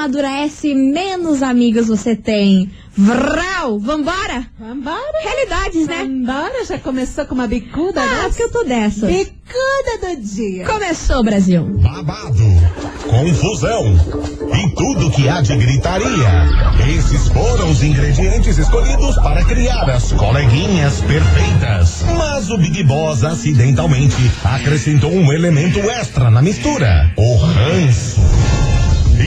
amadurece, menos amigos você tem. Vral, vambora? Vambora. Realidades, né? Vambora, já começou com uma bicuda Ah, dessa? porque eu tô dessa. Bicuda do dia. Começou, Brasil. Babado, confusão e tudo que há de gritaria. Esses foram os ingredientes escolhidos para criar as coleguinhas perfeitas. Mas o Big Boss acidentalmente acrescentou um elemento extra na mistura: o ranço.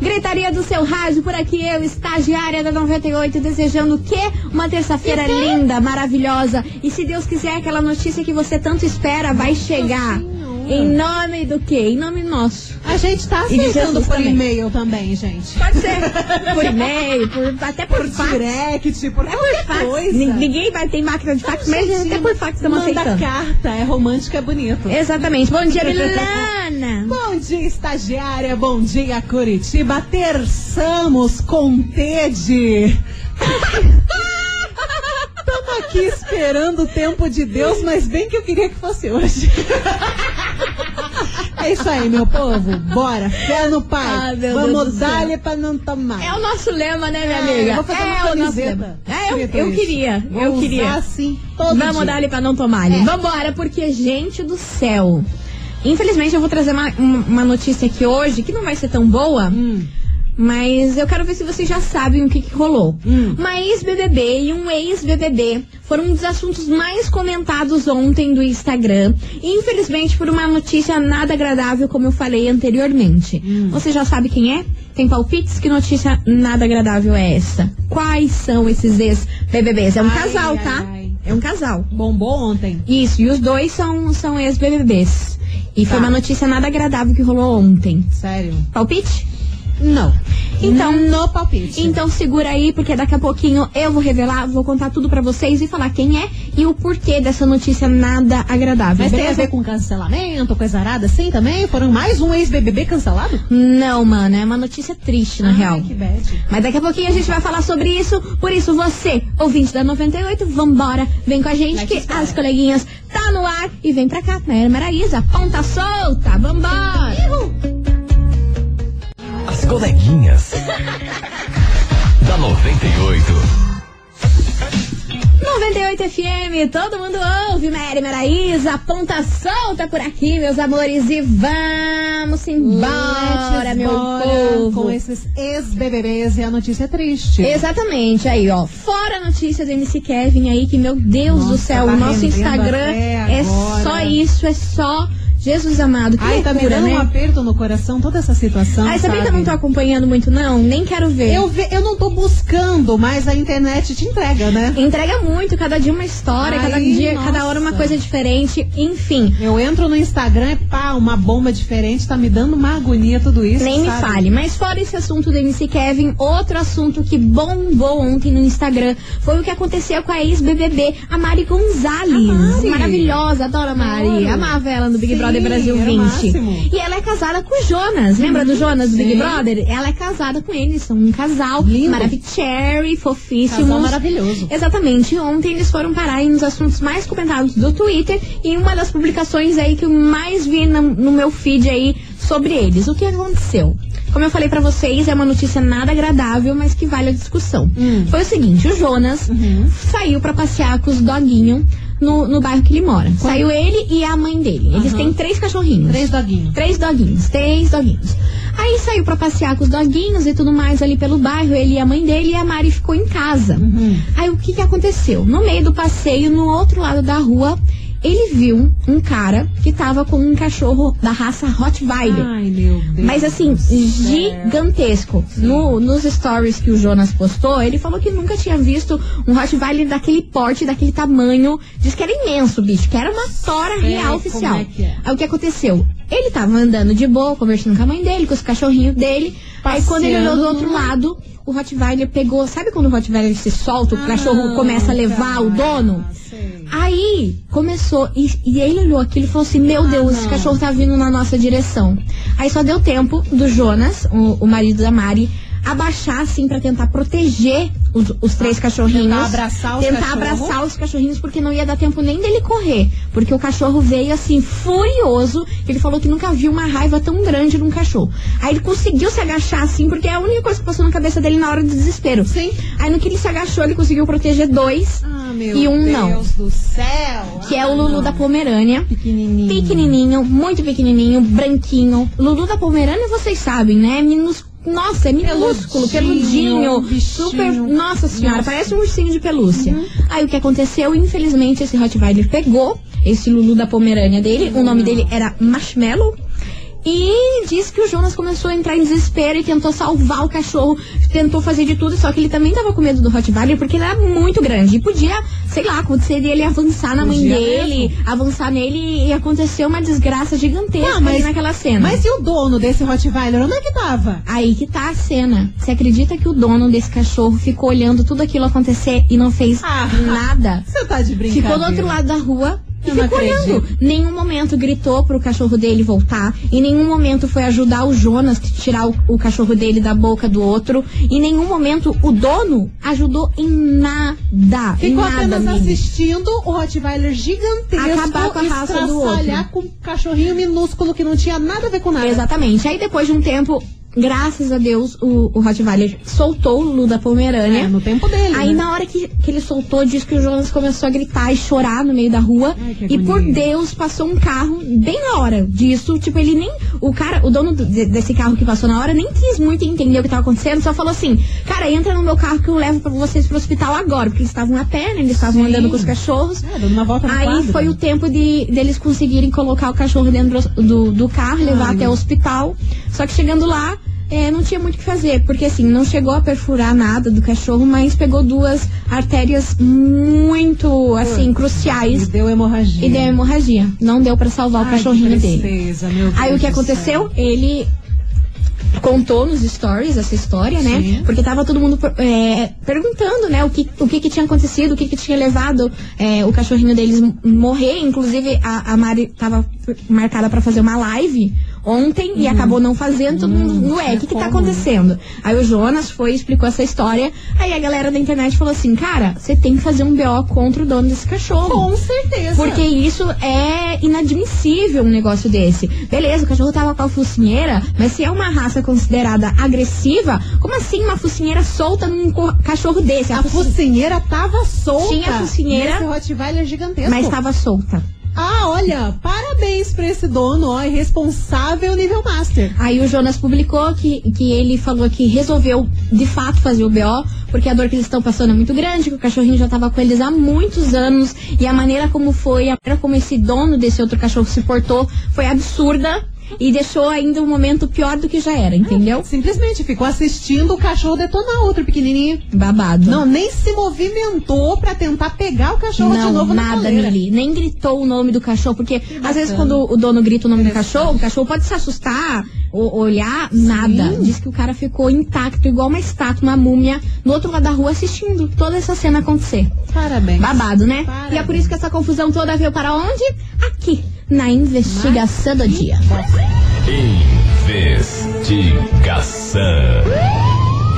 Gritaria do seu rádio, por aqui eu, estagiária da 98, desejando o quê? Uma terça-feira linda, maravilhosa. E se Deus quiser, aquela notícia que você tanto espera vai chegar. Em nome do quê? Em nome nosso. A gente tá aceitando por também. e-mail também, gente. Pode ser por e-mail, por, até por, Por fax. direct, por É qualquer fax. coisa. Ni- Ninguém vai ter máquina de fax, mas até por fax estamos Manda aceitando. carta, é romântico, é bonito. Exatamente. Bom dia, Milana. Bom dia, estagiária. Bom dia, Curitiba. Terçamos com Tede. Estamos aqui esperando o tempo de Deus, mas bem que eu queria que fosse hoje. É isso aí, meu povo. Bora, fé no pai. Deus Vamos dar-lhe pra não tomar. É o nosso lema, né, minha É, amiga? eu vou fazer uma é o nosso camiseta. É, eu, eu queria. Vou eu usar queria. assim todo Vamos dia. dar ali pra não tomar. É. Vambora, porque, gente do céu. Infelizmente, eu vou trazer uma, uma uma notícia aqui hoje que não vai ser tão boa. Hum. Mas eu quero ver se vocês já sabem o que, que rolou. Hum. Uma ex-BBB e um ex-BBB foram um dos assuntos mais comentados ontem do Instagram. Infelizmente, por uma notícia nada agradável, como eu falei anteriormente. Hum. Você já sabe quem é? Tem palpites? Que notícia nada agradável é essa? Quais são esses ex-BBBs? É um Ai, casal, ai, tá? ai. É um casal. Bombou ontem. Isso, e os dois são, são ex-BBBs. E foi Tá. uma notícia nada agradável que rolou ontem. Sério. Palpite? Não. Então- no palpite. Então segura aí, porque daqui a pouquinho eu vou revelar, vou contar tudo pra vocês e falar quem é e o porquê dessa notícia nada agradável. Mas tem a ver com cancelamento, coisa arada assim também? Foram mais um ex-BBB cancelado? Não, mano, é uma notícia triste, na Ai, real. que bad. Mas daqui a pouquinho a gente vai falar sobre isso. Por isso, você, ouvinte da 98, vambora, vem com a gente que as coleguinhas tá no ar e vem pra cá, né, Maraísa? Ponta solta, vambora! As coleguinhas. da 98. 98 FM, todo mundo ouve, Mary Maraísa, ponta solta por aqui, meus amores, e vamos embora, Let's meu bora povo. Com esses ex-BBBs e a notícia é triste. Exatamente, aí ó, fora a notícia do MC Kevin aí, que meu Deus do Nossa, céu, tá o nosso Instagram é só isso, é só Jesus amado, que Ai, tá me loucura, dando né? um aperto no coração toda essa situação. Ai, sabia que eu sabe? não tô acompanhando muito não, nem quero ver. Eu, ve- eu não tô buscando, mas a internet te entrega, né? Entrega muito, cada dia uma história, cada Ai, dia, cada hora uma nossa. coisa diferente, enfim. Eu entro no Instagram e pá, uma bomba diferente, tá me dando uma agonia tudo isso. Nem me sabe? fale. Mas fora esse assunto do MC Kevin, outro assunto que bombou ontem no Instagram foi o que aconteceu com a ex-BBB, a Mari Gonzalez. A Mari. Maravilhosa, adoro a Mari. Amava ela no Big Sim, Brother Brasil era o 20. máximo. E ela é casada com o Jonas. Lembra do Jonas do Big. Brother? Ela é casada com ele. São um casal Lindo. maravilhoso, fofíssimos. Casal maravilhoso. Exatamente. Ontem eles foram parar aí nos assuntos mais comentados do Twitter e uma das publicações aí que eu mais vi no, no meu feed aí sobre eles. O que aconteceu? Como eu falei pra vocês, é uma notícia nada agradável, mas que vale a discussão. Hum. Foi o seguinte, o Jonas Uhum. saiu pra passear com os doguinhos no, no bairro que ele mora. Saiu ele e a mãe dele. Eles Aham. têm três cachorrinhos. Três doguinhos. Três doguinhos, três doguinhos. Aí saiu pra passear com os doguinhos e tudo mais ali pelo bairro, ele e a mãe dele, e a Mari ficou em casa. Uhum. Aí o que que aconteceu? No meio do passeio, no outro lado da rua, ele viu um cara que tava com um cachorro da raça Rottweiler. Ai, meu Deus. Mas assim, gigantesco. No, nos stories que o Jonas postou, ele falou que nunca tinha visto um Rottweiler daquele porte, daquele tamanho. Diz que era imenso, bicho, que era uma tora real oficial. é que é. Aí o que aconteceu? Ele tava andando de boa, conversando com a mãe dele, com os cachorrinhos dele. Aí quando ele olhou do Passeando outro lado, o Rottweiler pegou. Sabe quando o Rottweiler se solta, o Ah, cachorro começa a levar o dono? sei. Aí começou, e, e ele olhou aquilo e falou assim: Meu Ah, Deus, esse não. cachorro tá vindo na nossa direção. Aí só deu tempo do Jonas, o, o marido da Mari, abaixar assim pra tentar proteger os, os três cachorrinhos. tentar abraçar os Tentar cachorros. abraçar os cachorrinhos, porque não ia dar tempo nem dele correr. Porque o cachorro veio assim, furioso. Ele falou que nunca viu uma raiva tão grande num cachorro. Aí ele conseguiu se agachar assim, porque é a única coisa que passou na cabeça dele na hora do desespero. Sim. Aí no que ele se agachou, ele conseguiu proteger dois. Ah, meu E um Deus não. do céu. Que é Ah, o Lulu não. da Pomerânia. Pequenininho. Pequenininho, muito pequenininho, branquinho. Lulu da Pomerânia, vocês sabem, né? Minus... Nossa, é minúsculo, Peludinho, super. Nossa senhora, Nossa. parece um ursinho de pelúcia. Aí o que aconteceu? Infelizmente, esse Rottweiler pegou esse Lulu da Pomerânia dele. O nome dele era Marshmallow. E disse que o Jonas começou a entrar em desespero e tentou salvar o cachorro, tentou fazer de tudo, só que ele também tava com medo do Rottweiler porque ele era muito grande. E podia, sei lá, acontecer dele avançar na mãe dele, avançar nele e acontecer uma desgraça gigantesca Ah, mas- ali naquela cena. Mas e o dono desse Rottweiler? Onde é que tava? Aí que tá a cena. Você acredita que o dono desse cachorro ficou olhando tudo aquilo acontecer e não fez Ah. nada? Você tá de brincadeira. Ficou do outro lado da rua Eu não acredito. Nenhum momento gritou pro cachorro dele voltar. Em nenhum momento foi ajudar o Jonas a tirar o, o cachorro dele da boca do outro. Em nenhum momento o dono ajudou em nada. Ficou nada, apenas Mili. assistindo o Rottweiler gigantesco Acabar com a raça do outro. com um cachorrinho minúsculo que não tinha nada a ver com nada. Exatamente. Aí depois de um tempo, graças a Deus, o, o Rottweiler soltou o Lulu da Pomerânia. É, no tempo dele. Aí né? na hora que, que ele soltou, diz que o Jonas começou a gritar e chorar no meio da rua. Ai, e por. Deus, passou um carro bem na hora disso. Tipo, ele nem. O cara, o dono do- de- desse carro que passou na hora, nem quis muito entender o que tava acontecendo, só falou assim: Cara, entra no meu carro que eu levo pra vocês pro hospital agora. Porque eles estavam a pé, né? Eles estavam andando com os cachorros. É, dando uma volta na Aí quadra. foi o tempo de deles conseguirem colocar o cachorro dentro do, do carro, levar Ai, até o hospital. Só que chegando lá, é, não tinha muito o que fazer, porque assim, não chegou a perfurar nada do cachorro, mas pegou duas artérias muito, assim, E cruciais deu hemorragia. e deu hemorragia. Não deu pra salvar o Ai, cachorrinho que dele. tristeza, meu Aí o Deus que aconteceu? Ele contou nos stories essa história, né? Sim. Porque tava todo mundo é, perguntando, né? O que, o que que tinha acontecido, o que que tinha levado é, o cachorrinho deles morrer. Inclusive, a, a Mari tava marcada pra fazer uma live ontem e acabou não fazendo. Todo mundo, ué, o que que tá acontecendo? Aí o Jonas foi e explicou essa história. Aí a galera da internet falou assim, cara, você tem que fazer um BO contra o dono desse cachorro. Com certeza. Porque isso é inadmissível um negócio desse. Beleza, o cachorro tava com a focinheira, mas se é uma raça considerada agressiva, como assim uma focinheira solta num cachorro desse? A focinheira focinheira tava solta. Tinha a focinheira, Nesse Rottweiler gigantesco. mas tava solta. Ah, olha, parabéns pra esse dono, ó, irresponsável nível master. Aí o Jonas publicou que, que ele falou que resolveu de fato fazer o BO, porque a dor que eles estão passando é muito grande, que o cachorrinho já estava com eles há muitos anos, e a maneira como foi, a maneira como esse dono desse outro cachorro se portou foi absurda. E deixou ainda um momento pior do que já era, entendeu? Simplesmente ficou assistindo o cachorro detonar outro pequenininho. Babado. Não, nem se movimentou pra tentar pegar o cachorro de Não, novo na nada, coleira. Mili. Nem gritou o nome do cachorro, porque às vezes quando o dono grita o nome do cachorro, o cachorro pode se assustar, ou olhar, nada. Diz que o cara ficou intacto, igual uma estátua, uma múmia, no outro lado da rua assistindo toda essa cena acontecer. Parabéns. Babado, né? Parabéns. E é por isso que essa confusão toda veio para onde? Aqui, na investigação do dia. Investigação.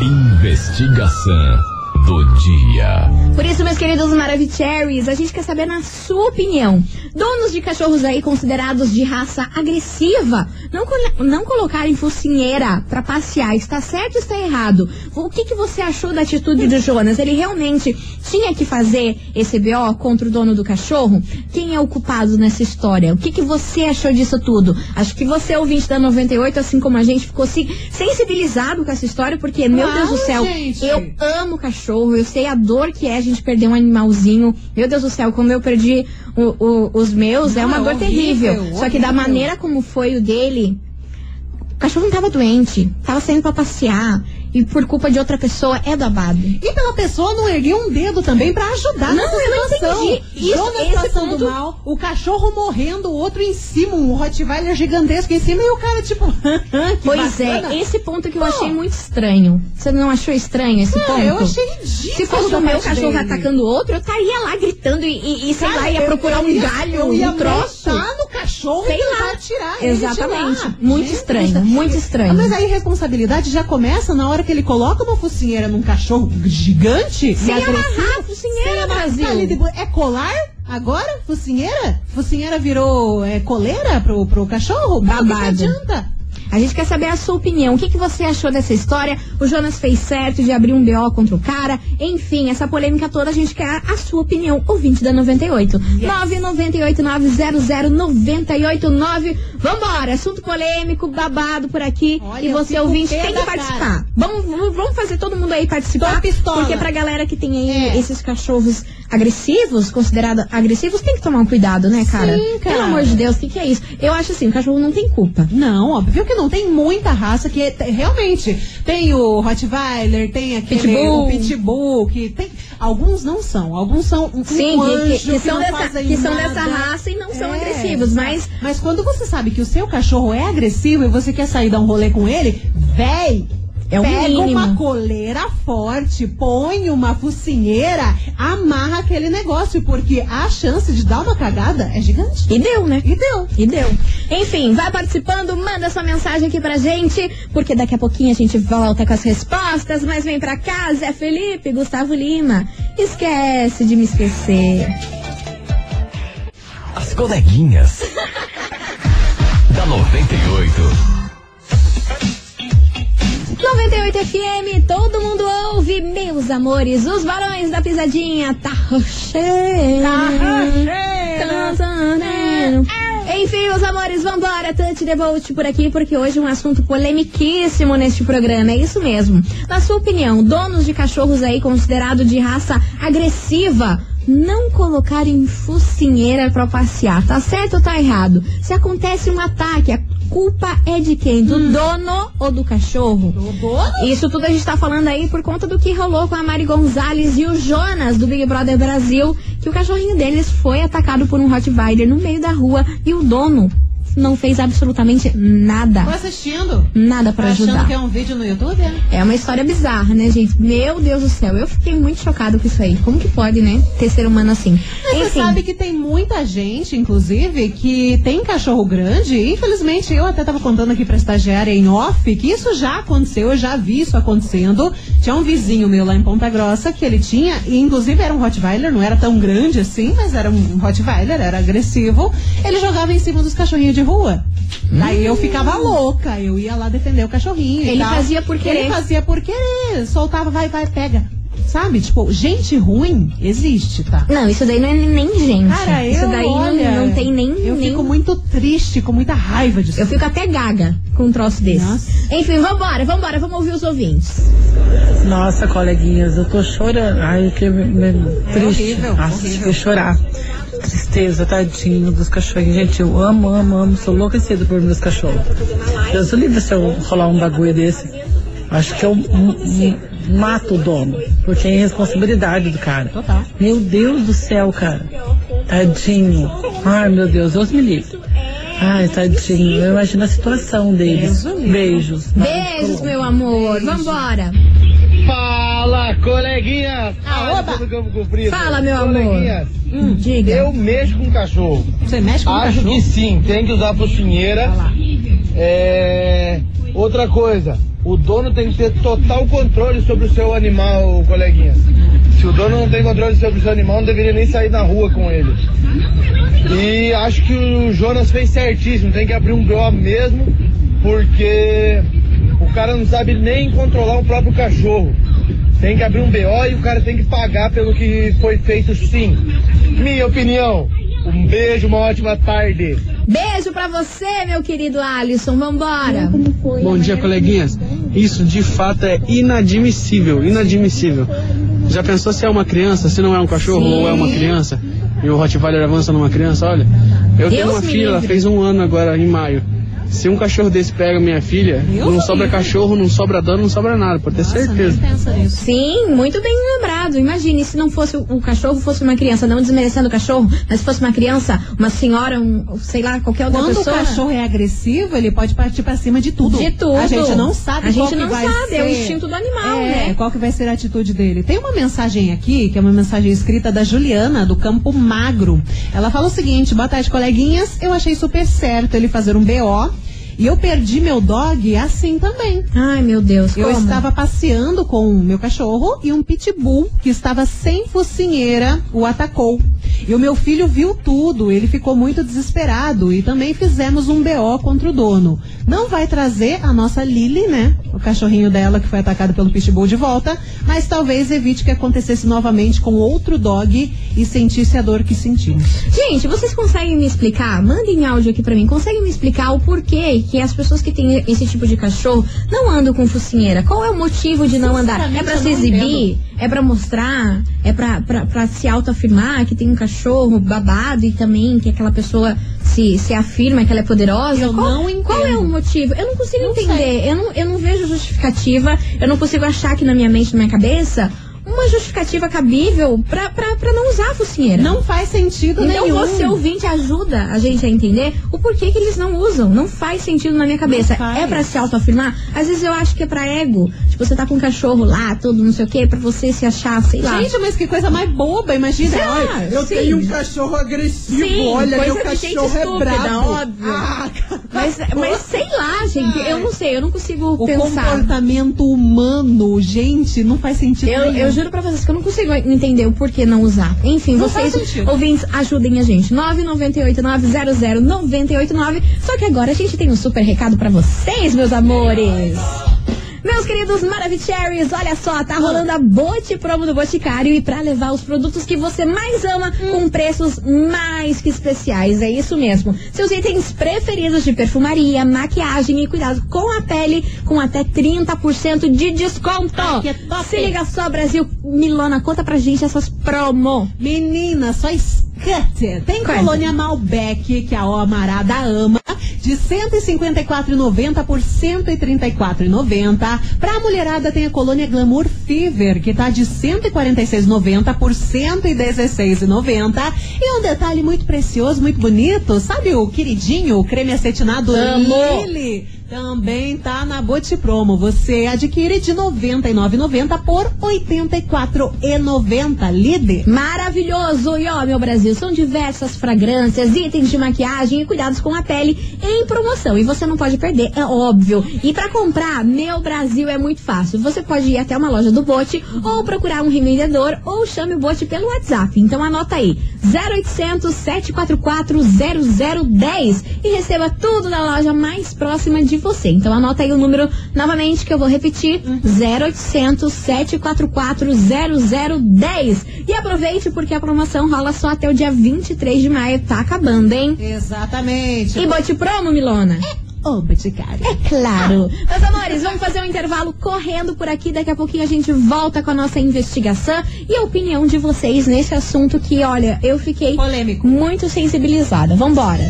Investigação do dia. Por isso, meus queridos Maravicheries, a gente quer saber na sua opinião. Donos de cachorros aí considerados de raça agressiva, não, não colocarem focinheira pra passear, está certo ou está errado? O que, que você achou da atitude do Jonas? Ele realmente tinha que fazer esse BO contra o dono do cachorro? Quem é o culpado nessa história? O que, que você achou disso tudo? Acho que você, ouvinte da 98, assim como a gente, ficou se- sensibilizado com essa história, porque, meu Claro, Deus do céu, gente. eu amo cachorro, eu sei a dor que é a gente perder um animalzinho. Meu Deus do céu, como eu perdi o- o- os meus, é Não, uma é dor horrível, terrível. Só que da horrível. maneira como foi o dele, o cachorro não tava doente, tava saindo pra passear. e por culpa de outra pessoa é babado. E pela pessoa não erguer um dedo também pra ajudar Não, nessa eu não situação. entendi. Isso- passando ponto- mal, o cachorro morrendo, o outro em cima, um Rottweiler gigantesco em cima e o cara tipo, que Pois bacana. é, esse ponto que eu achei muito estranho. Você não achou estranho esse Ah, ponto? eu achei ridículo. Se fosse o meu cachorro dele. atacando o outro, eu estaria lá gritando e, e, e, sei Cara, lá, ia procurar um galho, ia um troço. Montar no cachorro Sei e lá. tirar Exatamente. lá. Muito Gente, estranho, muito estranho. Mas a responsabilidade já começa na hora que ele coloca uma focinheira num cachorro gigante Sem amarrar a focinheira, Brasil. É colar? Agora? Focinheira? Focinheira virou é, coleira pro, pro cachorro? Babado. O que, que adianta? A gente quer saber a sua opinião. O que, que você achou dessa história? O Jonas fez certo de abrir um BO contra o cara? Enfim, essa polêmica toda, a gente quer a sua opinião. Ouvinte da 98. 998-900-989. Vambora, assunto polêmico, babado por aqui. Olha, e você, ouvinte, tem que participar. Vamos, vamos fazer todo mundo aí participar. Porque pra galera que tem aí É. esses cachorros agressivos, considerados agressivos, tem que tomar um cuidado, né, cara? Sim, cara. Pelo amor de Deus, o que, que é isso? Eu acho assim, o cachorro não tem culpa. Não, óbvio que não. Tem muita raça que é- realmente tem o Rottweiler, tem aquele Pitbull. o Pitbull, que tem. Alguns não são, alguns são um, Sim, um que- anjo que, que são, não dessa, que são nada. dessa raça e não são É. agressivos, mas Mas quando você sabe que o seu cachorro é agressivo e você quer sair dar um rolê com ele, véi! É o pega mínimo. uma coleira forte, põe uma focinheira, amarra aquele negócio, porque a chance de dar uma cagada é gigante. e deu, né? E deu. E deu. Enfim, vai participando, manda sua mensagem aqui pra gente, porque daqui a pouquinho a gente volta com as respostas, mas vem pra cá, Zé Felipe, Gustavo Lima. Esquece de me esquecer. As coleguinhas. da 98. 98 FM, todo mundo ouve, meus amores, os barões da pisadinha, tá rocheiro. Tá rocheiro. Enfim, meus amores, vambora, Tante Devolt por aqui, porque hoje é um assunto polemiquíssimo neste programa, é isso mesmo. Na sua opinião, donos de cachorros aí considerado de raça agressiva, não colocar em focinheira pra passear, tá certo ou tá errado? Se acontece um ataque, a culpa é de quem? Do dono ou do cachorro? O dono? Isso tudo a gente tá falando aí por conta do que rolou com a Mari Gonzalez e o Jonas do Big Brother Brasil, que o cachorrinho deles foi atacado por um Rottweiler no meio da rua e o dono não fez absolutamente Tô nada. assistindo. Nada pra Tá achando ajudar. que é um vídeo no YouTube? é? É uma história bizarra, né, gente? Meu Deus do céu, eu fiquei muito chocado com isso aí. Como que pode, né? Ter ser humano assim. Mas você Enfim, sabe que tem muita gente, inclusive, que tem cachorro grande. Infelizmente, eu até tava contando aqui pra estagiária em off que isso já aconteceu, eu já vi isso acontecendo. Tinha um vizinho meu lá em Ponta Grossa que ele tinha, e inclusive era um Rottweiler, não era tão grande assim, mas era um Rottweiler, era agressivo. Ele jogava em cima dos cachorrinhos de rua. Daí eu ficava louca, eu ia lá defender o cachorrinho. e Ele fazia por querer. Ele fazia por querer, soltava, vai, vai, pega. Sabe? Tipo, gente ruim existe, tá? não, isso daí não é nem gente. Cara, eu, isso daí não- olha, não, tem nem. Eu nem... fico muito triste, com muita raiva disso. Eu fico até gaga com um troço desse. Nossa. Enfim, vambora, vambora, vamos ouvir os ouvintes. Nossa, coleguinhas, eu tô chorando. Ai, que me, me- triste. horrível, Nossa, horrível. fiquei chorar. Tristeza, tadinho dos cachorrinhos. Gente, eu amo, amo, amo. Sou enlouquecida por meus cachorros. Deus o livre se eu rolar um bagulho desse. Acho que eu m- mato o dono. Porque é irresponsabilidade do cara. Total. Meu Deus do céu, cara. Tadinho. Ai, meu Deus, Deus me livre. Ai, tadinho. Eu imagino a situação deles. Beijos. Beijos, meu amor. Vambora. Fala, coleguinhas! Ah, oba! do Campo Comprido. Fala, meu amor. Hum, diga. eu mexo com cachorro. Você mexe com Acho cachorro? que sim, tem que usar focinheira. É... Outra coisa, o dono tem que ter total controle sobre o seu animal, coleguinhas. Se o dono não tem controle sobre o seu animal, não deveria nem sair na rua com ele. E acho que o Jonas fez certíssimo, tem que abrir um BO mesmo, porque o cara não sabe nem controlar o próprio cachorro. Tem que abrir um BO e o cara tem que pagar pelo que foi feito sim. Minha opinião. Um beijo, uma ótima tarde. Beijo pra você, meu querido Alisson. Vambora. Bom dia, coleguinhas. Isso de fato é inadmissível, inadmissível. Já pensou se é uma criança, se não é um cachorro Sim. ou é uma criança? E o Rottweiler avança numa criança, olha. Eu tenho Deus uma me filha, ela fez um ano agora em maio. Se um cachorro desse pega minha filha, não sobra livre. cachorro, não sobra dono, não sobra nada, pode ter Nossa, certeza. nem pensa nisso. Sim, muito bem lembrado. Imagine se não fosse o cachorro, fosse uma criança, não desmerecendo o cachorro, mas fosse uma criança, uma senhora, um, sei lá, qualquer outra Quando pessoa. o cachorro é agressivo, ele pode partir pra cima de tudo. De tudo. A gente não sabe A qual gente que não vai sabe, ser. é o instinto do animal, É, né? Qual que vai ser a atitude dele? Tem uma mensagem aqui, que é uma mensagem escrita da Juliana, do Campo Magro. Ela fala o seguinte: boa tarde, coleguinhas. Eu achei super certo ele fazer um BO. E eu perdi meu dog assim também. Ai, meu Deus. Eu como? estava passeando com o meu cachorro e um pitbull que estava sem focinheira o atacou. E o meu filho viu tudo, ele ficou muito desesperado e também fizemos um BO contra o dono. Não vai trazer a nossa Lily, né? O cachorrinho dela que foi atacado pelo pitbull de volta, mas talvez evite que acontecesse novamente com outro dog e sentisse a dor que sentimos. Gente, vocês conseguem me explicar? Mandem áudio aqui pra mim. Conseguem me explicar o porquê que as pessoas que têm esse tipo de cachorro não andam com focinheira? Qual é o motivo de não andar? É pra eu se exibir? É pra mostrar? É pra se autoafirmar que tem um cachorro babado e também que aquela pessoa se, se afirma que ela é poderosa? Eu qual, não entendo. Qual é o motivo? Eu não consigo Não entender. Eu não, eu não vejo justificativa. Eu não consigo achar aqui na minha mente, na minha cabeça, uma justificativa cabível pra, pra, pra não usar a focinheira. Não faz sentido Então nenhum. você ouvinte ajuda a gente a entender o porquê que eles não usam. Não faz sentido na minha cabeça. É pra se autoafirmar? Às vezes eu acho que é pra ego. Tipo, você tá com um cachorro lá, tudo, não sei o quê, pra você se achar, sei lá. Gente, mas que coisa mais boba, imagina. Sei lá, Ai, eu sim. tenho um cachorro agressivo, Sim, olha, meu cachorro é estúpida, brabo. óbvio. Ah, Mas, mas sei lá, gente. Eu não sei, eu não consigo o pensar. comportamento humano, gente, não faz sentido Eu, nenhum. eu juro pra vocês que eu não consigo entender o porquê não usar. Enfim, Não vocês, ouvintes, ajudem a gente. 998-900-989. Só que agora a gente tem um super recado pra vocês, meus amores. Meus queridos Maravicheries, olha só, tá rolando a Bote Promo do Boticário e pra levar os produtos que você mais ama com preços mais que especiais, é isso mesmo. Seus itens preferidos de perfumaria, maquiagem e cuidado com a pele com até 30% de desconto. Ai, que top. Se liga só, Brasil. Milona, conta pra gente essas promo. Menina, só escute. Tem Qual é? colônia Malbec, que a Amarada ama, de 154,90 por 134,90. Pra mulherada tem a colônia Glamour Fever, que tá de 146,90 por 116,90. E um detalhe muito precioso, muito bonito, sabe o queridinho, o creme acetinado Amo. Lily? Também tá na Bote Promo. Você adquire de R$ 99,90 por R$ 84,90. Líder. Maravilhoso! E ó, meu Brasil, são diversas fragrâncias, itens de maquiagem e cuidados com a pele em promoção. E você não pode perder, é óbvio. E pra comprar, meu Brasil é muito fácil. Você pode ir até uma loja do Bote ou procurar um revendedor ou chame o Bote pelo WhatsApp. Então anota aí: 0800 744 0010 e receba tudo da loja mais próxima de você. Então anota aí o número novamente que eu vou repetir: 0800 744 0010. E aproveite porque a promoção rola só até o dia 23 de maio. Tá acabando, hein? Exatamente. E bote promo, Milona? Ô, Boticário. É claro. Meus amores, vamos fazer um intervalo correndo por aqui. Daqui a pouquinho a gente volta com a nossa investigação e a opinião de vocês nesse assunto que, olha, eu fiquei Polêmico. muito sensibilizada. Vambora.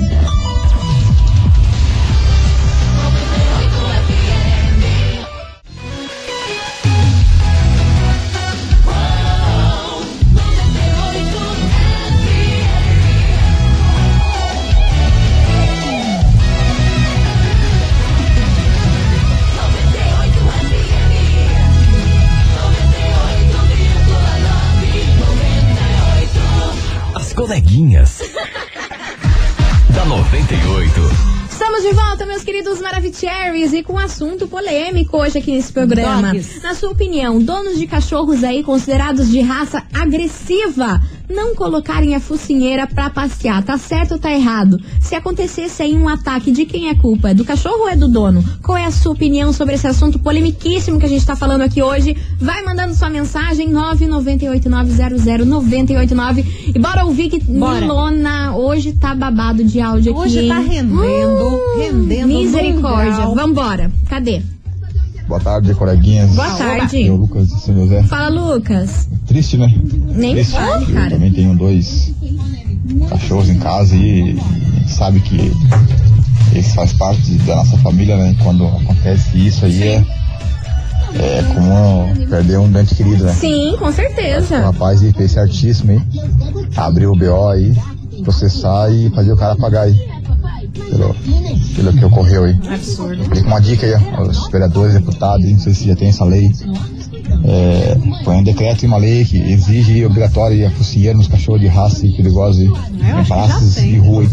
Maravicheries, e com um assunto polêmico hoje aqui nesse programa. Dogs. Na sua opinião, donos de cachorros aí considerados de raça agressiva não colocarem a focinheira pra passear, tá certo ou tá errado? Se acontecesse aí um ataque, de quem é culpa? É do cachorro ou é do dono? Qual é a sua opinião sobre esse assunto polemiquíssimo que a gente tá falando aqui hoje? Vai mandando sua mensagem 998900989 e bora ouvir que Bora. Milona hoje tá babado de áudio aqui. Hoje tá rendendo, rendendo Misericórdia. Vambora. Cadê? Boa tarde, coleguinhas. Boa tarde. Eu, Lucas de São José. Fala, Lucas. Triste, né? Nem Triste. fale, Eu cara. também tenho dois cachorros em casa e, e sabe que Isso faz parte da nossa família, né? Quando acontece isso aí é, é como perder um dente querido, né? Sim, com O certeza. rapaz aí fez certíssimo aí. Abriu o BO aí, processar e fazer o cara pagar aí. Pelo, pelo que ocorreu aí. Absurdo. Fica uma dica aí, ó, os vereadores, deputados, não sei se já tem essa lei. É, põe um decreto e uma lei que exige obrigatório aí a focinheira nos cachorros de raça e acho em praças tem, e rua.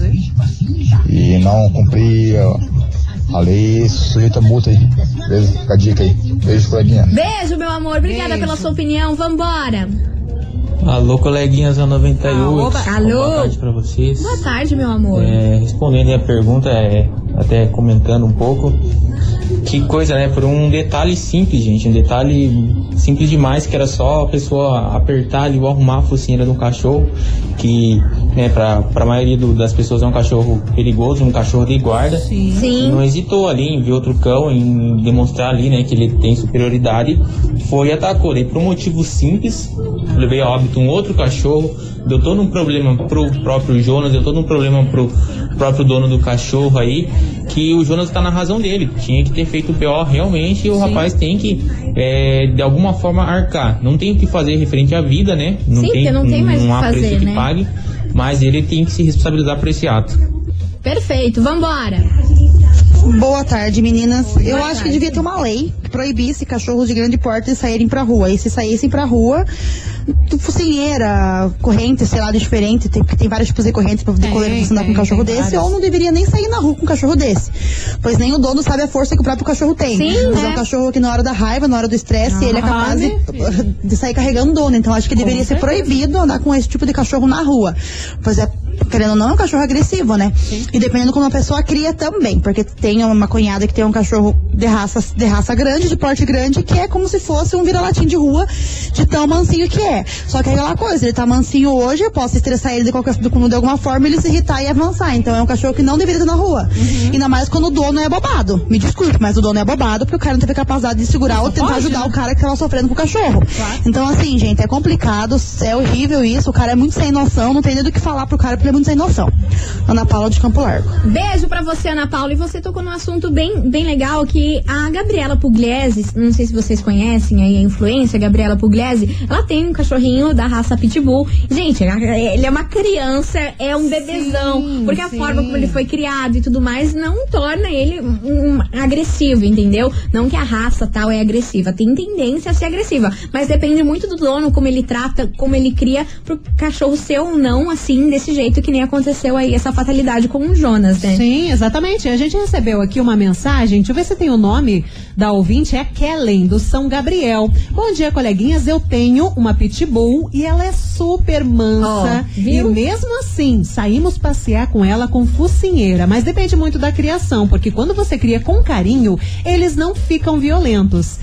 E não cumprir ó, a lei sujeita a multa aí. Beleza? Fica a dica aí. Beijo, coleguinha. Beijo, meu amor. Obrigada Beijo. pela sua opinião. Vambora. Alô, coleguinhas da 98. Oba. Alô. Boa tarde pra vocês. Boa tarde, meu amor. É, respondendo aí a pergunta, é, até comentando um pouco. Que coisa, né? Por um detalhe simples, gente. Um detalhe simples demais, que era só a pessoa apertar ali ou arrumar a focinheira de um cachorro. Que, né, pra, pra maioria do- das pessoas é um cachorro perigoso, um cachorro de guarda. Sim. Não hesitou ali em ver outro cão, em demonstrar ali, né, que ele tem superioridade. Foi e atacou. Daí, por um motivo simples, levei a óbito um outro cachorro. Deu todo um problema pro próprio Jonas, deu todo um problema pro próprio dono do cachorro aí. Que o Jonas tá na razão dele. Tinha que ter feito o BO realmente e o rapaz tem que, é, de alguma forma, arcar. Não tem o que fazer referente à vida, né? Não Sim, tem, porque não tem mais o que há fazer, preço que né? pague. Mas ele tem que se responsabilizar por esse ato. Perfeito, vambora. Boa tarde, meninas. Eu acho tarde. que devia ter uma lei proibisse cachorros de grande porte de saírem pra rua. E se saíssem pra rua, focinheira, corrente, sei lá, diferente, tem, tem vários tipos de correntes pra poder você andar com um cachorro desse, ou não deveria nem sair na rua com um cachorro desse. Pois nem o dono sabe a força que o próprio cachorro tem. Sim, Mas é né? um cachorro que na hora da raiva, na hora do estresse, ele é Ah, capaz de, de sair carregando o dono. Então acho que deveria ser proibido andar com esse tipo de cachorro na rua. Pois é, querendo ou não, é um cachorro agressivo, né? E dependendo como a pessoa cria também. Porque tem uma cunhada que tem um cachorro de raça, de raça grande, de porte grande, que é como se fosse um vira-latim de rua, de tão mansinho que é. Só que é aquela coisa, ele tá mansinho hoje, eu posso estressar ele de, qualquer, de, de alguma forma, ele se irritar e avançar. Então é um cachorro que não deveria estar na rua. Ainda mais quando o dono é bobado. Me desculpe, mas o dono é bobado porque o cara não teve capacidade de segurar ou tentar pode, ajudar né? o cara que tava sofrendo com o cachorro. Então, assim, gente, é complicado, é horrível isso. O cara é muito sem noção, não tem nem do que falar pro cara porque ele é muito sem noção. Ana Paula de Campo Largo. Beijo pra você, Ana Paula. E você tocou num assunto bem, bem legal que a Gabriela Pugliese, não sei se vocês conhecem aí a influência, Gabriela Pugliese, ela tem um cachorrinho da raça Pitbull. Gente, ele é uma criança, é um bebezão. Porque a sim. forma como ele foi criado e tudo mais não torna ele um, um agressivo, entendeu? Não que a raça tal é agressiva, tem tendência a ser agressiva. Mas depende muito do dono, como ele trata, como ele cria pro cachorro ser ou não assim, desse jeito que nem aconteceu aí essa fatalidade com o Jonas, né? Sim, exatamente. A gente recebeu aqui uma mensagem, deixa eu ver se tem o nome da ouvinte, é Kellen, do São Gabriel. Bom dia, coleguinhas. Eu tenho uma pitbull e ela é super mansa. Viu? E mesmo assim, saímos passear com ela com focinheira. Mas depende muito da criação, porque quando você cria com carinho, eles não ficam violentos.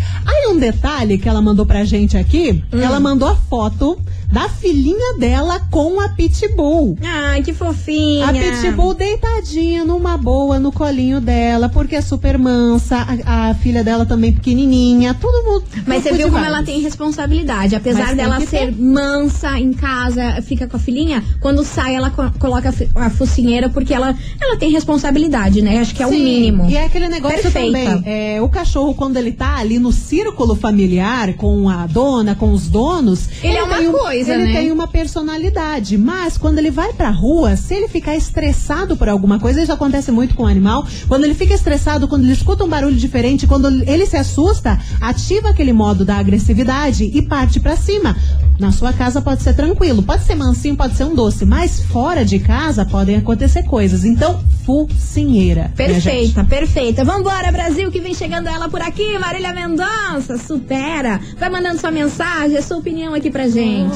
Um detalhe que ela mandou pra gente aqui, Hum. ela mandou a foto da filhinha dela com a pitbull. Ai, que fofinha. A Pitbull deitadinha numa boa no colinho dela, porque é super mansa, a, a filha dela também pequenininha, tudo mundo. Mas você viu como vários. ela tem responsabilidade. Apesar Mas dela ser ter. mansa em casa, fica com a filhinha, quando sai ela co- coloca a focinheira porque ela, ela tem responsabilidade, né? Acho que é o Sim, mínimo. E é aquele negócio Perfeita. também. É, o cachorro, quando ele tá ali no círculo familiar, com a dona, com os donos. Ele é uma um- coisa, Ele né? tem uma personalidade. Mas quando ele vai pra rua, se ele ficar estressado por alguma coisa, isso acontece muito com o animal. Quando ele fica estressado, quando ele escuta um barulho diferente, quando ele se assusta, ativa aquele modo da agressividade e parte pra cima. Na sua casa pode ser tranquilo, pode ser mansinho, pode ser um doce, mas fora de casa podem acontecer coisas. Então, focinheira. Perfeita, perfeita. Vambora, Brasil, que vem chegando ela por aqui. Marília Mendonça, supera. Vai mandando sua mensagem, a sua opinião aqui pra gente.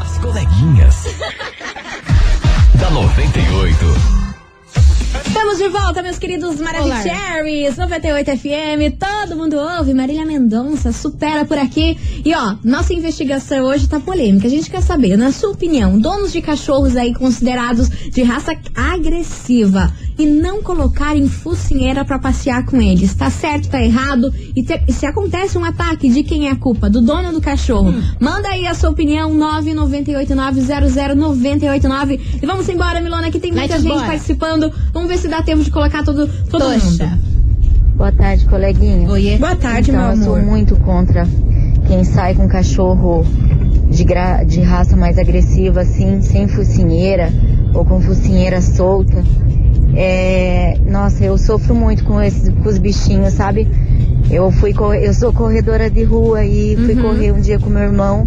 As coleguinhas. da 98. Estamos de volta, meus queridos Maravicheries, 98 FM, todo mundo ouve, Marília Mendonça, supera por aqui. E ó, nossa investigação hoje tá polêmica. A gente quer saber, na sua opinião, donos de cachorros aí considerados de raça agressiva, e não colocarem focinheira pra passear com eles. Tá certo, tá errado? E, te- se acontece um ataque, de quem é a culpa? Do dono do cachorro? Manda aí a sua opinião, 998900989. E vamos embora, Milona, que tem muita Vai-te gente embora. participando. Vamos ver se dá tempo de colocar todo, todo mundo. Boa tarde, coleguinha. Oiê. Boa tarde, então, meu eu sou amor. muito contra quem sai com cachorro de, gra- de raça mais agressiva, assim, sem focinheira ou com focinheira solta. É, nossa, eu sofro muito com esses com os bichinhos, sabe? Eu fui eu sou corredora de rua e fui correr um dia com meu irmão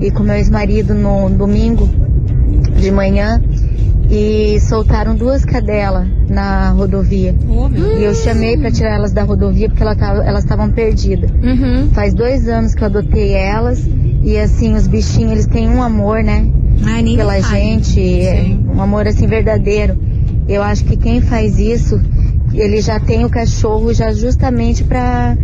e com meu ex-marido no domingo de manhã e soltaram duas cadelas na rodovia. E eu chamei pra tirar elas da rodovia porque ela tava- elas estavam perdidas. Uhum. Faz dois anos que eu adotei elas e assim, os bichinhos, eles têm um amor, né? Ai, Pela gente, é um amor assim verdadeiro. Eu acho que quem faz isso, ele já tem o cachorro já justamente pra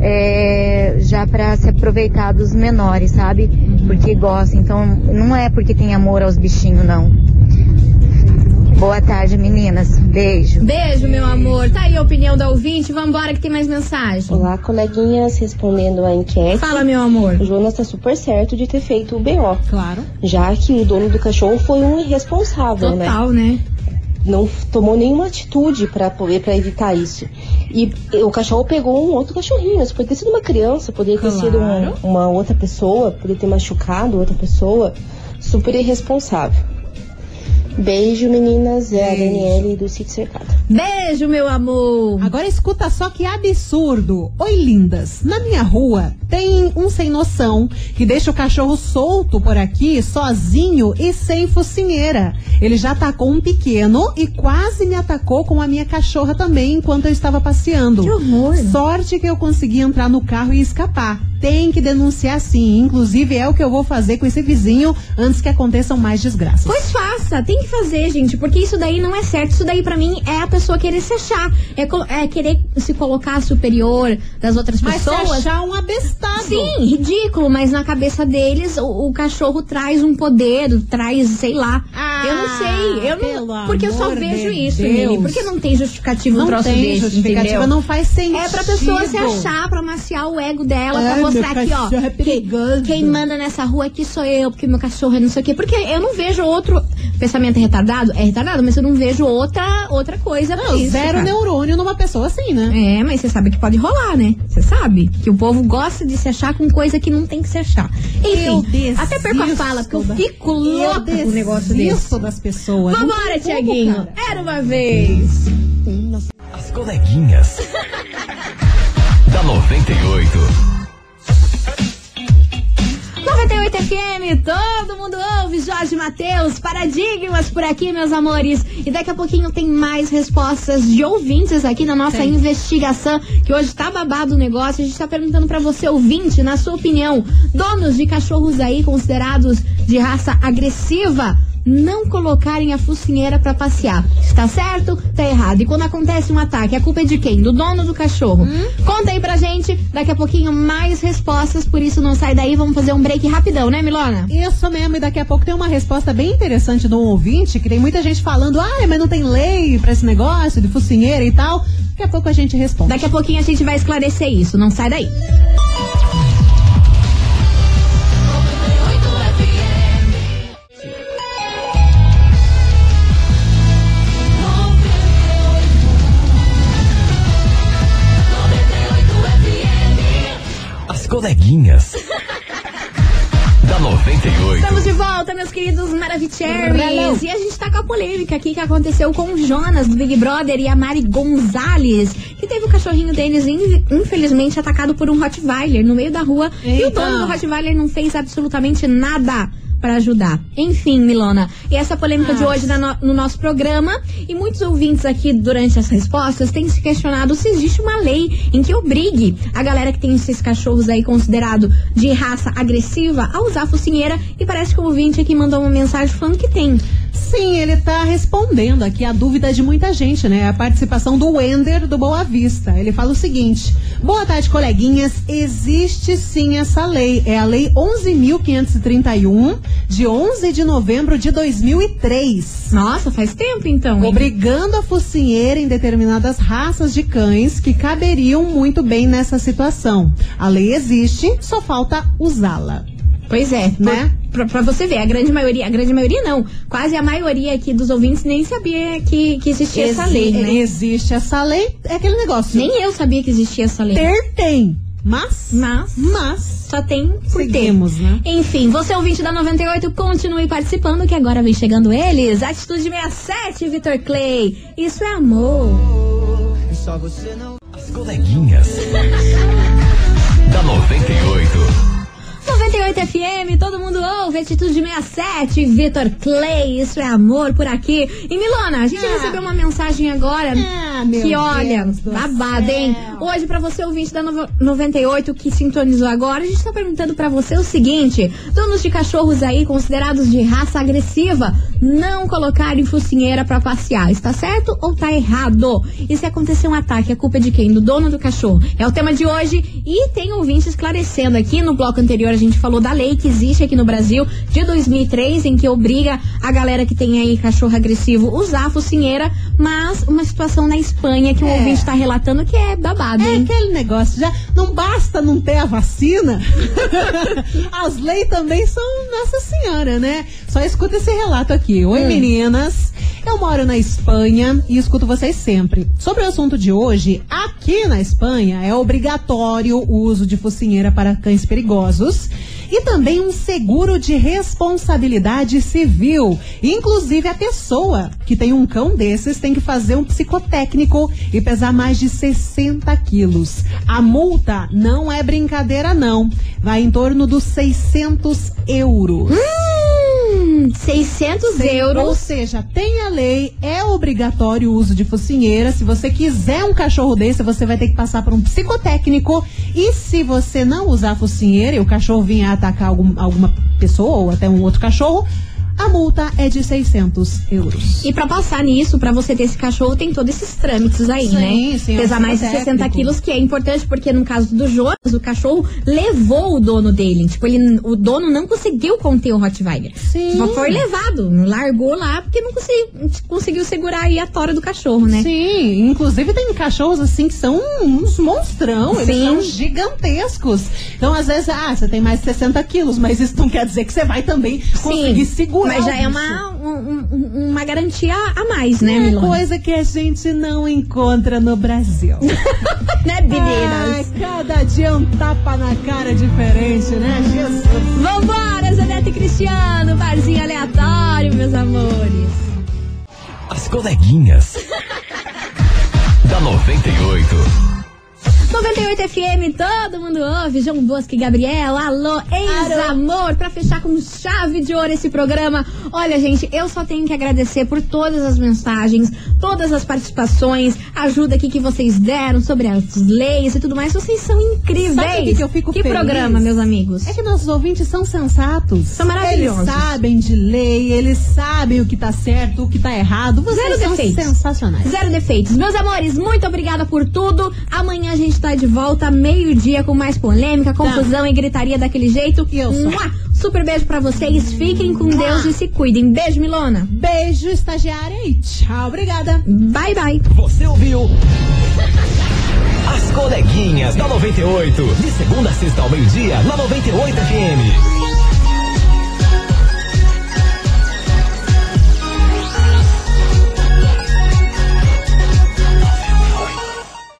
é, já para se aproveitar dos menores, sabe? Porque gosta. Então, não é porque tem amor aos bichinhos, não. Boa tarde, meninas. Beijo. Beijo, meu amor. Tá aí a opinião da ouvinte. Vambora que tem mais mensagem. Olá, coleguinhas, respondendo a enquete. Fala, meu amor. O Jonas tá super certo de ter feito o BO. Claro. Já que o dono do cachorro foi um irresponsável, né? Total, né? Não tomou nenhuma atitude pra poder para evitar isso. E o cachorro pegou um outro cachorrinho. Isso poderia ter sido uma criança, poderia ter sido um- uma outra pessoa, poderia ter machucado outra pessoa. Super irresponsável. Beijo, meninas. É a Beijo. Daniele do Sítio Cercado. Beijo, meu amor. Agora escuta só que absurdo. Oi, lindas. Na minha rua tem um sem noção que deixa o cachorro solto por aqui, sozinho e sem focinheira. Ele já atacou um pequeno e quase me atacou com a minha cachorra também enquanto eu estava passeando. Que horror. Sorte que eu consegui entrar no carro e escapar. Tem que denunciar sim. Inclusive é o que eu vou fazer com esse vizinho antes que aconteçam mais desgraças. Pois faça, tem que fazer, gente, porque isso daí não é certo. Isso daí pra mim é a pessoa querer se achar, é, é querer se colocar superior das outras Mas pessoas. achar um abestado. Sim, ridículo, mas na cabeça deles o, o cachorro traz um poder, traz, sei lá. Ah, eu não sei, eu não, porque eu só vejo de isso. Nini, porque não tem justificativo um Não troço tem desse, justificativa, entendeu? não faz sentido. É pra pessoa se achar, pra maciar o ego dela, Ai, pra mostrar aqui, ó. é quem-. Quem manda nessa rua aqui sou eu, porque meu cachorro é não sei o quê. Porque eu não vejo outro. Pensamento é retardado? É retardado, mas eu não vejo outra, outra coisa Não, isso. zero cara. neurônio numa pessoa assim, né? É, mas você sabe que pode rolar, né? Você sabe que o povo gosta de se achar com coisa que não tem que se achar. Eu Enfim, até perco a fala, porque eu fico Eu louca com um negócio desse. das pessoas. Vambora, Tiaguinho. Era uma vez. As coleguinhas. da 98. 98 FM, todo mundo ouve, Jorge Matheus, paradigmas por aqui, meus amores. E daqui a pouquinho tem mais respostas de ouvintes aqui na nossa Tem. investigação, que hoje tá babado o negócio. A gente tá perguntando pra você, ouvinte, na sua opinião, donos de cachorros aí considerados de raça agressiva, não colocarem a focinheira pra passear. Está certo? Tá errado. E quando acontece um ataque, a culpa é de quem? Do dono do cachorro. Conta aí pra gente, daqui a pouquinho mais respostas, por isso não sai daí, vamos fazer um break rapidão, né, Milona? Isso mesmo, e daqui a pouco tem uma resposta bem interessante de um ouvinte, que tem muita gente falando, ah, mas não tem lei pra esse negócio de focinheira e tal. Daqui a pouco a gente responde. Daqui a pouquinho a gente vai esclarecer isso, não sai daí. Coleguinhas. da 98. Estamos de volta, meus queridos Maravicheries. E a gente tá com a polêmica aqui que aconteceu com o Jonas do Big Brother e a Mari Gonzalez, que teve o cachorrinho deles, in- infelizmente, atacado por um Rottweiler no meio da rua. E o Eita. dono do Rottweiler não fez absolutamente nada pra ajudar. Enfim, Milona, e essa polêmica de hoje na no, no nosso programa, e muitos ouvintes aqui durante as respostas têm se questionado se existe uma lei em que obrigue a galera que tem esses cachorros aí considerado de raça agressiva a usar focinheira, e parece que o ouvinte aqui mandou uma mensagem falando que tem. Sim, ele tá respondendo aqui a dúvida de muita gente, né? A participação do Wender do Boa Vista. Ele fala o seguinte: Boa tarde, coleguinhas. Existe sim essa lei. É a Lei 11.531, de 11 de novembro de 2003. Nossa, faz tempo então. hein? Obrigando a focinheira em determinadas raças de cães que caberiam muito bem nessa situação. A lei existe, só falta usá-la. Pois é, né? Pra, pra você ver, a grande maioria, a grande maioria não, quase a maioria aqui dos ouvintes nem sabia que, que existia essa lei, né? Existe essa lei, é aquele negócio. Nem eu sabia que existia essa lei. Ter tem, mas, Mas, mas só tem por seguimos, né? Enfim, você ouvinte da 98, continue participando que agora vem chegando eles. Atitude 67, Vitor Clay. Isso é amor. As coleguinhas. da 98. 98 FM, todo mundo ouve, Atitude 67, Vitor Clay, isso é amor por aqui. E Milona, a gente Ah. recebeu uma mensagem agora Ah, que olha, Deus do babado, hein? Hoje, pra você ouvinte da novo- 98 que sintonizou agora, a gente tá perguntando pra você o seguinte: donos de cachorros aí considerados de raça agressiva, não colocarem focinheira pra passear, está certo ou tá errado? E se acontecer um ataque, a culpa é de quem? Do dono do cachorro? É o tema de hoje e tem ouvinte esclarecendo aqui no bloco anterior a gente falou da lei que existe aqui no Brasil de 2003 em que obriga a galera que tem aí cachorro agressivo usar a focinheira, mas uma situação na Espanha que o É. ouvinte tá relatando que é babado, É hein? aquele negócio, já não basta não ter a vacina, as leis também são Nossa Senhora, né? Só escuta esse relato aqui. Oi, meninas. Eu moro na Espanha e escuto vocês sempre. Sobre o assunto de hoje, aqui na Espanha é obrigatório o uso de focinheira para cães perigosos e também um seguro de responsabilidade civil. Inclusive, a pessoa que tem um cão desses tem que fazer um psicotécnico e pesar mais de 60 quilos. A multa não é brincadeira, não. Vai em torno dos 600 euros. Hum, 600 Ou euros. seja, tem a lei, é obrigatório o uso de focinheira. Se você quiser um cachorro desse, você vai ter que passar por um psicotécnico. E se você não usar focinheira e o cachorro vir atacar algum- alguma pessoa ou até um outro cachorro, a multa é de 600 euros. E pra passar nisso, pra você ter esse cachorro, tem todos esses trâmites aí, Sim, né? sim, é Pesar mais de 60 psicotécnico. quilos, que é importante, porque no caso do Jonas, o cachorro levou o dono dele. Tipo, ele, o dono não conseguiu conter o Rottweiler. Sim. Só foi levado, largou lá, porque não conseguiu, conseguiu segurar aí a tora do cachorro, né? Sim, inclusive tem cachorros assim que são uns monstrão, eles Sim. são gigantescos. Então, às vezes, ah, você tem mais de 60 quilos, mas isso não quer dizer que você vai também conseguir segurar. Mas já é uma, um- um- uma garantia a mais, né, É Milona? coisa que a gente não encontra no Brasil. Né, meninas? Ai, cada dia um tapa na cara diferente, né, Jesus? Vambora, Zanete e Cristiano, barzinho aleatório, meus amores. As coleguinhas. da 98. 98 FM, todo mundo ouve. João Bosco e Gabriel, alô, ex-amor, pra fechar com chave de ouro esse programa. Olha, gente, eu só tenho que agradecer por todas as mensagens, todas as participações, ajuda aqui que vocês deram sobre as leis e tudo mais. Vocês são incríveis. Sabe que que eu fico Que feliz? programa, meus amigos. É que nossos ouvintes são sensatos. São maravilhosos. Eles sabem de lei, eles sabem o que tá certo, o que tá errado. Vocês Zero são defeitos. sensacionais. Zero defeitos. Meus amores, muito obrigada por tudo. Amanhã a gente tá de volta, meio-dia, com mais polêmica, confusão e gritaria daquele jeito. E eu sou. Mua! Super beijo pra vocês. Fiquem com Deus e se cuidem. Beijo, Milona. Beijo, estagiária, e tchau, obrigada. Bye, bye. Você ouviu? As coleguinhas da 98. De segunda a sexta ao meio-dia, na 98 FM.